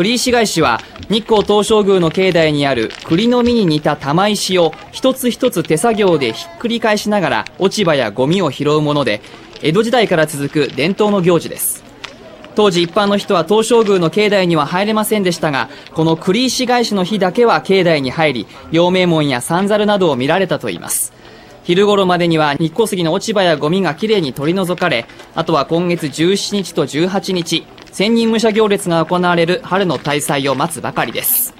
栗石返しは日光東照宮の境内にある栗の実に似た玉石を一つ一つ手作業でひっくり返しながら落ち葉やゴミを拾うもので江戸時代から続く伝統の行事です。当時一般の人は東照宮の境内には入れませんでしたがこの栗石返しの日だけは境内に入り陽明門や三猿などを見られたといいます。昼頃までには日光杉の落ち葉やゴミがきれいに取り除かれあとは今月17日と18日千人武者行列が行われる春の大祭を待つばかりです。